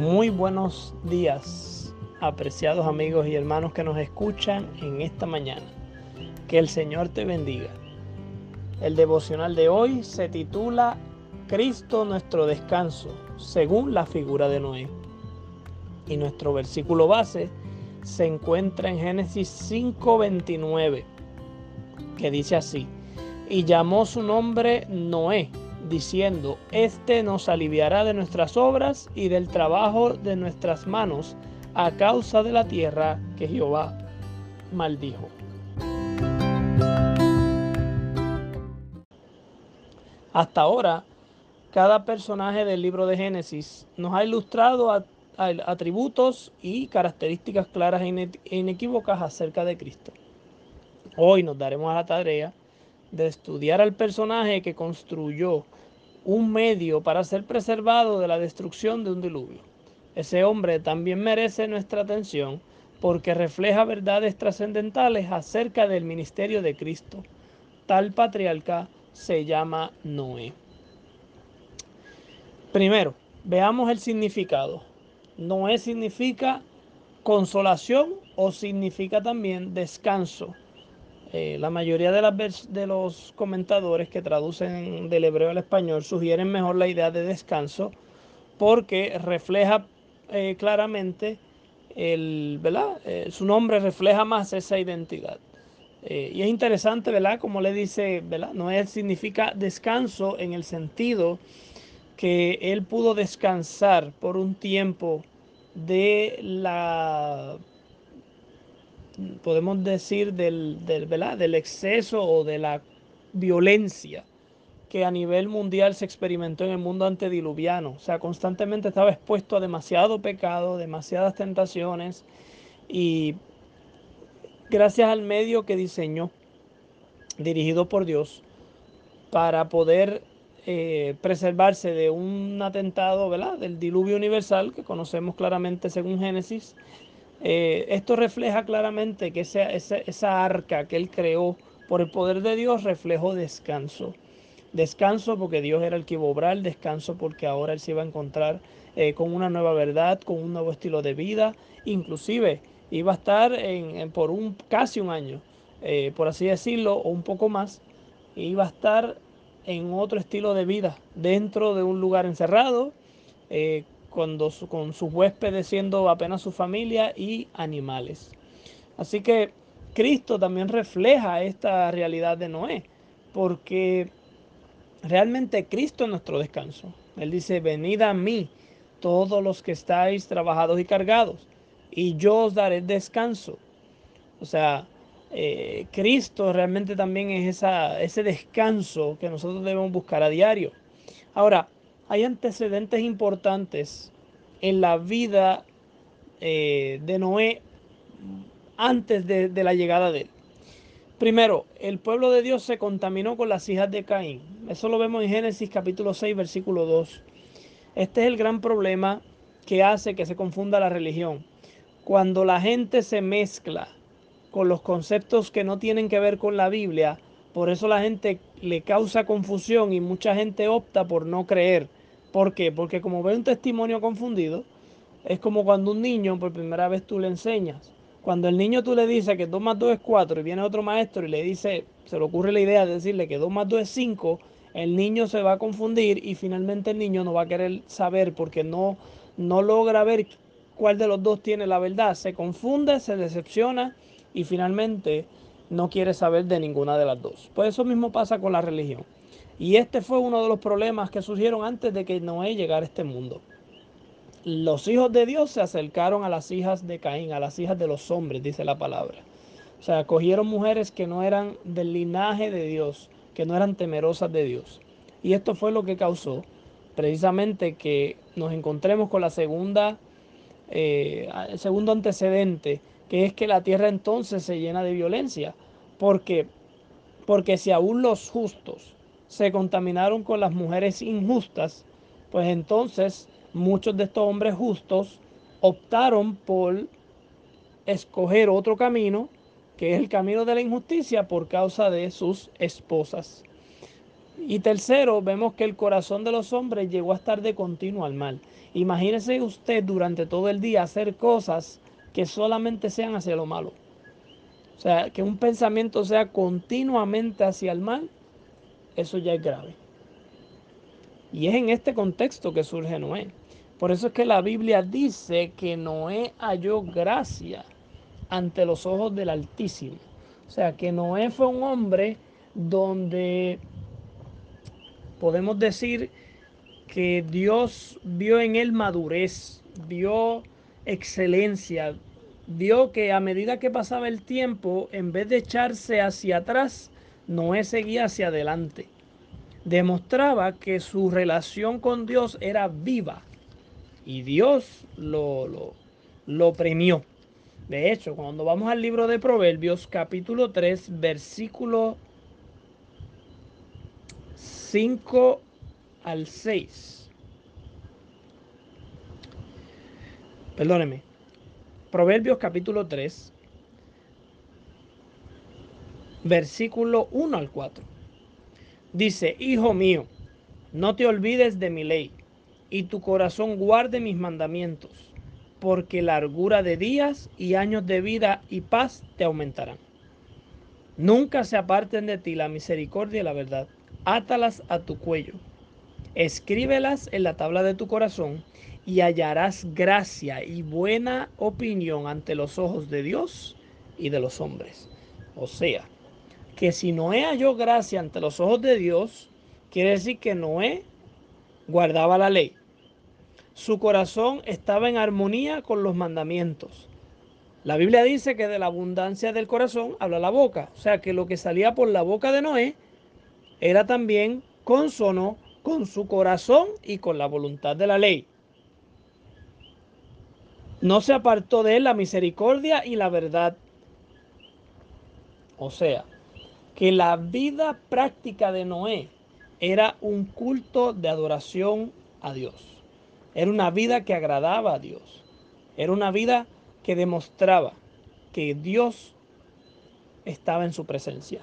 Muy buenos días, apreciados amigos y hermanos que nos escuchan en esta mañana. Que el Señor te bendiga. El devocional de hoy se titula Cristo nuestro descanso, según la figura de Noé. Y nuestro versículo base se encuentra en Génesis 5:29, que dice así, y llamó su nombre Noé diciendo, Este nos aliviará de nuestras obras y del trabajo de nuestras manos a causa de la tierra que Jehová maldijo. Hasta ahora, cada personaje del libro de Génesis nos ha ilustrado atributos y características claras e inequívocas acerca de Cristo. Hoy nos daremos a la tarea de estudiar al personaje que construyó un medio para ser preservado de la destrucción de un diluvio. Ese hombre también merece nuestra atención porque refleja verdades trascendentales acerca del ministerio de Cristo. Tal patriarca se llama Noé. Primero, veamos el significado. Noé significa consolación o significa también descanso. Eh, la mayoría de, los comentadores que traducen del hebreo al español sugieren mejor la idea de descanso porque refleja eh, claramente el. Eh, su nombre refleja más esa identidad. y es interesante, ¿verdad? Como le dice, ¿verdad? No es, significa descanso en el sentido que él pudo descansar por un tiempo de la podemos decir, del, del, del exceso o de la violencia que a nivel mundial se experimentó en el mundo antediluviano. O sea, constantemente estaba expuesto a demasiado pecado, demasiadas tentaciones y gracias al medio que diseñó, dirigido por Dios, para poder eh, preservarse de un atentado, ¿verdad? Del diluvio universal que conocemos claramente según Génesis, eh, esto refleja claramente que esa, esa, arca que él creó por el poder de Dios reflejó descanso. Descanso porque Dios era el que iba a obrar, descanso porque ahora él se iba a encontrar eh, con una nueva verdad, con un nuevo estilo de vida, inclusive iba a estar en, por un casi un año, eh, por así decirlo, o un poco más, iba a estar en otro estilo de vida, dentro de un lugar encerrado, cuando con sus huéspedes siendo apenas su familia y animales. Así que Cristo también refleja esta realidad de Noé, porque realmente Cristo es nuestro descanso. Él dice, venid a mí todos los que estáis trabajados y cargados, y yo os daré descanso. O sea, eh, Cristo realmente también es ese descanso que nosotros debemos buscar a diario. Ahora, hay antecedentes importantes en la vida eh, de Noé antes de, de la llegada de él. Primero, el pueblo de Dios se contaminó con las hijas de Caín. Eso lo vemos en Génesis capítulo 6, versículo 2. Este es el gran problema que hace que se confunda la religión. Cuando la gente se mezcla con los conceptos que no tienen que ver con la Biblia, por eso la gente le causa confusión y mucha gente opta por no creer ¿Por qué? Porque como ve un testimonio confundido, es como cuando un niño por primera vez tú le enseñas. Cuando el niño tú le dices que 2 más 2 es 4 y viene otro maestro y le dice, se le ocurre la idea de decirle que 2 más 2 es 5, el niño se va a confundir y finalmente el niño no va a querer saber porque no, no logra ver cuál de los dos tiene la verdad. Se confunde, se decepciona y finalmente no quiere saber de ninguna de las dos. Pues eso mismo pasa con la religión. Y este fue uno de los problemas que surgieron antes de que Noé llegara a este mundo. Los hijos de Dios se acercaron a las hijas de Caín, a las hijas de los hombres, dice la palabra. O sea, cogieron mujeres que no eran del linaje de Dios, que no eran temerosas de Dios. Y esto fue lo que causó precisamente que nos encontremos con la segunda, eh, el segundo antecedente, que es que la tierra entonces se llena de violencia. porque Porque si aún los justos se contaminaron con las mujeres injustas, pues entonces muchos de estos hombres justos optaron por escoger otro camino, que es el camino de la injusticia por causa de sus esposas. Y tercero, vemos que el corazón de los hombres llegó a estar de continuo al mal. Imagínese usted durante todo el día hacer cosas que solamente sean hacia lo malo. O sea, que un pensamiento sea continuamente hacia el mal, eso ya es grave. Y es en este contexto que surge Noé. Por eso es que la Biblia dice que Noé halló gracia ante los ojos del Altísimo. O sea, que Noé fue un hombre donde podemos decir que Dios vio en él madurez, vio excelencia, vio que a medida que pasaba el tiempo, en vez de echarse hacia atrás, Noé seguía hacia adelante. Demostraba que su relación con Dios era viva y Dios lo, lo, lo premió. De hecho, cuando vamos al libro de Proverbios, capítulo 3, versículo 5 al 6. Perdóneme. Proverbios capítulo 3, versículo 1 al 4. Dice, Hijo mío, no te olvides de mi ley, y tu corazón guarde mis mandamientos, porque largura de días y años de vida y paz te aumentarán. Nunca se aparten de ti la misericordia y la verdad. Átalas a tu cuello. Escríbelas en la tabla de tu corazón y hallarás gracia y buena opinión ante los ojos de Dios y de los hombres. O sea, que si Noé halló gracia ante los ojos de Dios, quiere decir que Noé guardaba la ley. Su corazón estaba en armonía con los mandamientos. La Biblia dice que de la abundancia del corazón habla la boca. O sea que lo que salía por la boca de Noé era también consono con su corazón y con la voluntad de la ley. No se apartó de él la misericordia y la verdad. O sea, que la vida práctica de Noé era un culto de adoración a Dios. Era una vida que agradaba a Dios. Era una vida que demostraba que Dios estaba en su presencia.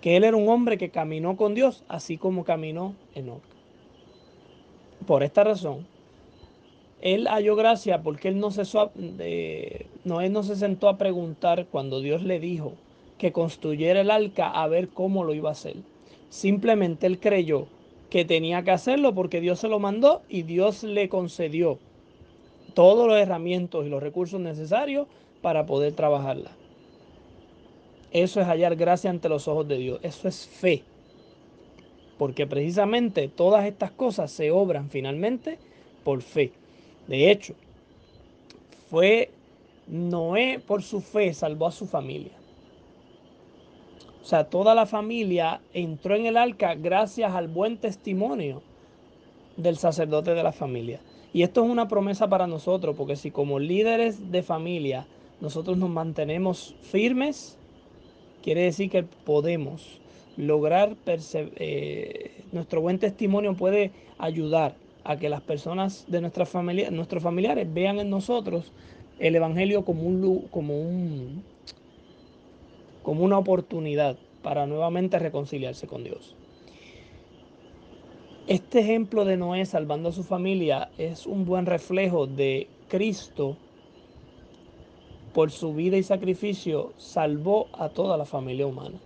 Que él era un hombre que caminó con Dios, así como caminó Enoch. Por esta razón, él halló gracia porque él no, se, no, él no se sentó a preguntar cuando Dios le dijo que construyera el arca a ver cómo lo iba a hacer. Simplemente él creyó que tenía que hacerlo porque Dios se lo mandó y Dios le concedió todos los herramientas y los recursos necesarios para poder trabajarla. Eso es hallar gracia ante los ojos de Dios. Eso es fe. Porque precisamente todas estas cosas se obran finalmente por fe. De hecho, fue Noé por su fe salvó a su familia. O sea, toda la familia entró en el arca gracias al buen testimonio del sacerdote de la familia. Y esto es una promesa para nosotros, porque si como líderes de familia nosotros nos mantenemos firmes, quiere decir que podemos lograr, eh, nuestro buen testimonio puede ayudar a que las personas de nuestra familia, nuestros familiares vean en nosotros el Evangelio como, un, como, un, como una oportunidad para nuevamente reconciliarse con Dios. Este ejemplo de Noé salvando a su familia es un buen reflejo de Cristo por su vida y sacrificio salvó a toda la familia humana.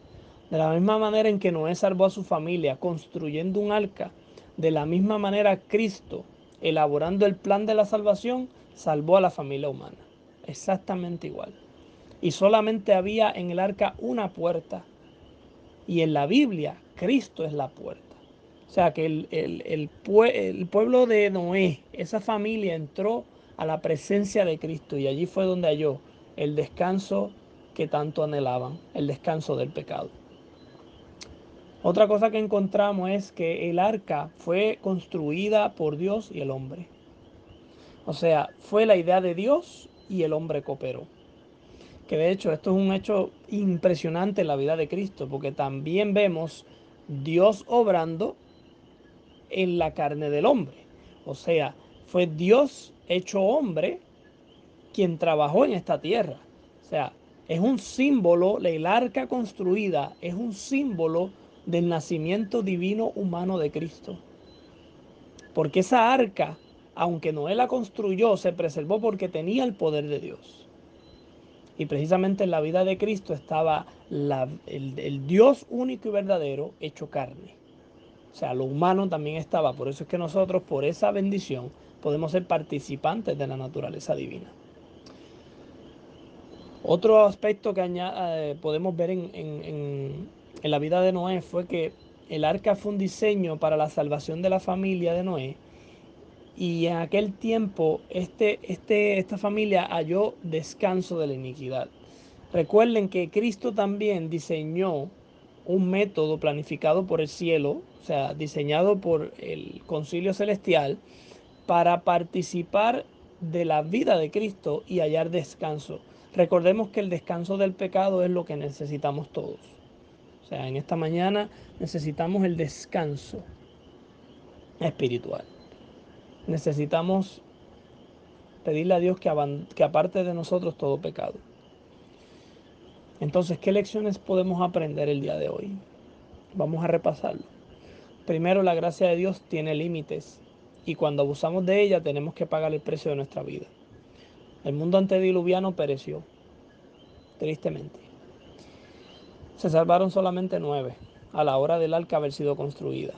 De la misma manera en que Noé salvó a su familia construyendo un arca, de la misma manera, Cristo, elaborando el plan de la salvación, salvó a la familia humana. Exactamente igual. Y solamente había en el arca una puerta. Y en la Biblia, Cristo es la puerta. O sea que el, el, pueblo de Noé, esa familia entró a la presencia de Cristo y allí fue donde halló el descanso que tanto anhelaban, el descanso del pecado. Otra cosa que encontramos es que el arca fue construida por Dios y el hombre. O sea, fue la idea de Dios y el hombre cooperó. Que de hecho esto es un hecho impresionante en la vida de Cristo, porque también vemos Dios obrando en la carne del hombre. O sea, fue Dios hecho hombre quien trabajó en esta tierra. O sea, es un símbolo, el arca construida es un símbolo del nacimiento divino humano de Cristo. Porque esa arca, aunque Noé la construyó, se preservó porque tenía el poder de Dios. Y precisamente en la vida de Cristo estaba el, el Dios único y verdadero hecho carne. O sea, lo humano también estaba. Por eso es que nosotros, por esa bendición, podemos ser participantes de la naturaleza divina. Otro aspecto que eh, podemos ver en, la vida de Noé fue que el arca fue un diseño para la salvación de la familia de Noé. Y en aquel tiempo este, este, esta familia halló descanso de la iniquidad. Recuerden que Cristo también diseñó un método planificado por el cielo, o sea, diseñado por el concilio celestial, para participar de la vida de Cristo y hallar descanso. Recordemos que el descanso del pecado es lo que necesitamos todos. O sea, en esta mañana necesitamos el descanso espiritual. Necesitamos pedirle a Dios que, aparte de nosotros todo pecado. Entonces, ¿qué lecciones podemos aprender el día de hoy? Vamos a repasarlo. Primero, la gracia de Dios tiene límites y cuando abusamos de ella tenemos que pagar el precio de nuestra vida. El mundo antediluviano pereció, tristemente. Se salvaron solamente nueve a la hora del arca haber sido construida.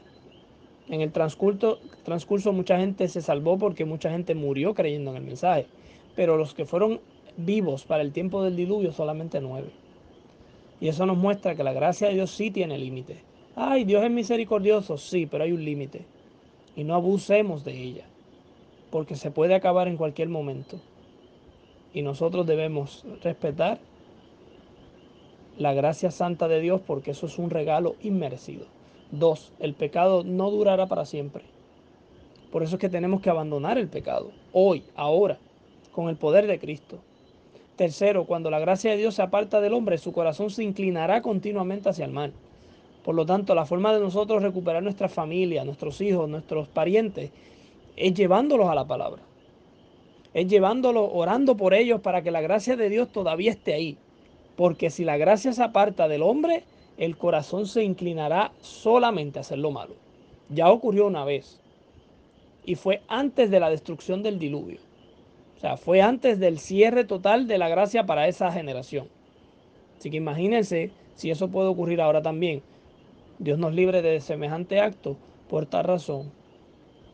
En el transcurso, transcurso mucha gente se salvó porque mucha gente murió creyendo en el mensaje, pero los que fueron vivos para el tiempo del diluvio solamente nueve. Y eso nos muestra que la gracia de Dios sí tiene límite. Ay, Dios es misericordioso, sí, pero hay un límite. Y no abusemos de ella, porque se puede acabar en cualquier momento y nosotros debemos respetar la gracia santa de Dios porque eso es un regalo inmerecido. Dos, el pecado no durará para siempre. Por eso es que tenemos que abandonar el pecado, hoy, ahora, con el poder de Cristo. Tercero, cuando la gracia de Dios se aparta del hombre, su corazón se inclinará continuamente hacia el mal. Por lo tanto, la forma de nosotros recuperar nuestra familia, nuestros hijos, nuestros parientes, es llevándolos a la palabra es llevándolo, orando por ellos para que la gracia de Dios todavía esté ahí. Porque si la gracia se aparta del hombre, el corazón se inclinará solamente a hacer lo malo. Ya ocurrió una vez. Y fue antes de la destrucción del diluvio. O sea, fue antes del cierre total de la gracia para esa generación. Así que imagínense si eso puede ocurrir ahora también. Dios nos libre de semejante acto. Por tal razón,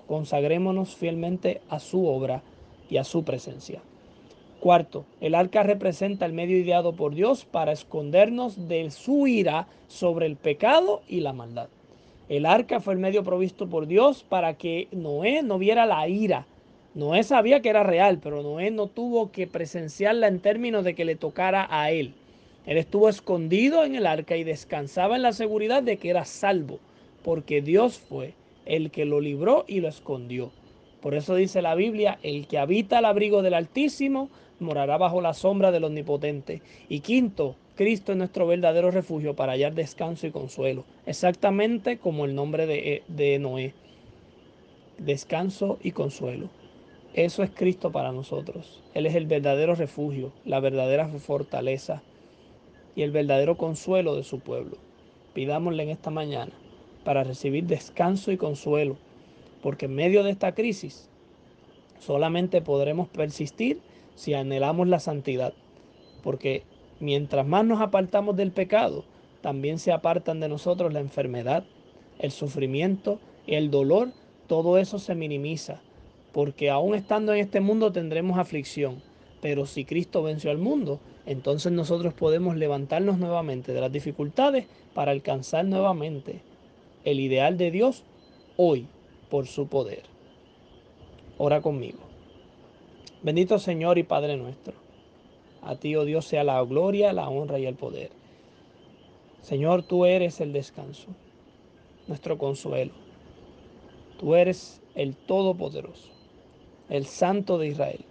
consagrémonos fielmente a su obra y a su presencia. Cuarto, el arca representa el medio ideado por Dios para escondernos de su ira sobre el pecado y la maldad. El arca fue el medio provisto por Dios para que Noé no viera la ira. Noé sabía que era real, pero Noé no tuvo que presenciarla en términos de que le tocara a él. Él estuvo escondido en el arca y descansaba en la seguridad de que era salvo, porque Dios fue el que lo libró y lo escondió. Por eso dice la Biblia, el que habita al abrigo del Altísimo morará bajo la sombra del Omnipotente. Y quinto, Cristo es nuestro verdadero refugio para hallar descanso y consuelo, exactamente como el nombre de, de Noé. Descanso y consuelo. Eso es Cristo para nosotros. Él es el verdadero refugio, la verdadera fortaleza y el verdadero consuelo de su pueblo. Pidámosle en esta mañana para recibir descanso y consuelo porque en medio de esta crisis solamente podremos persistir si anhelamos la santidad, porque mientras más nos apartamos del pecado, también se apartan de nosotros la enfermedad, el sufrimiento, el dolor, todo eso se minimiza, porque aún estando en este mundo tendremos aflicción, pero si Cristo venció al mundo, entonces nosotros podemos levantarnos nuevamente de las dificultades para alcanzar nuevamente el ideal de Dios hoy por su poder. Ora conmigo. Bendito Señor y Padre nuestro. A ti, oh Dios, sea la gloria, la honra y el poder. Señor, tú eres el descanso, nuestro consuelo. Tú eres el Todopoderoso, el Santo de Israel.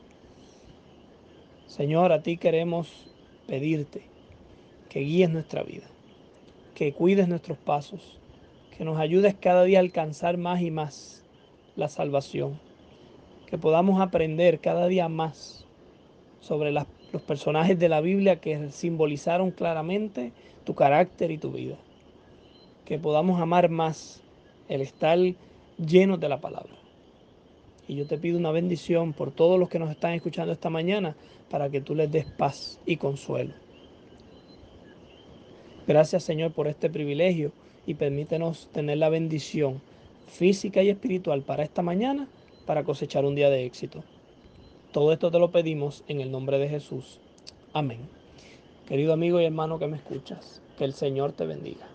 Señor, a ti queremos pedirte que guíes nuestra vida, que cuides nuestros pasos, que nos ayudes cada día a alcanzar más y más la salvación, que podamos aprender cada día más sobre los personajes de la Biblia que simbolizaron claramente tu carácter y tu vida. que podamos amar más el estar llenos de la palabra. Y yo te pido una bendición por todos los que nos están escuchando esta mañana para que tú les des paz y consuelo. Gracias Señor por este privilegio y permítenos tener la bendición física y espiritual para esta mañana para cosechar un día de éxito. Todo esto te lo pedimos en el nombre de Jesús. Amén. Querido amigo y hermano que me escuchas, que el Señor te bendiga.